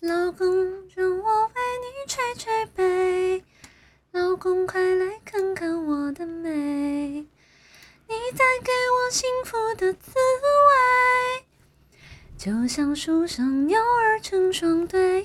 老公让我为你捶捶背老公快来看看我的美你带给我幸福的滋味就像树上鸟儿成双对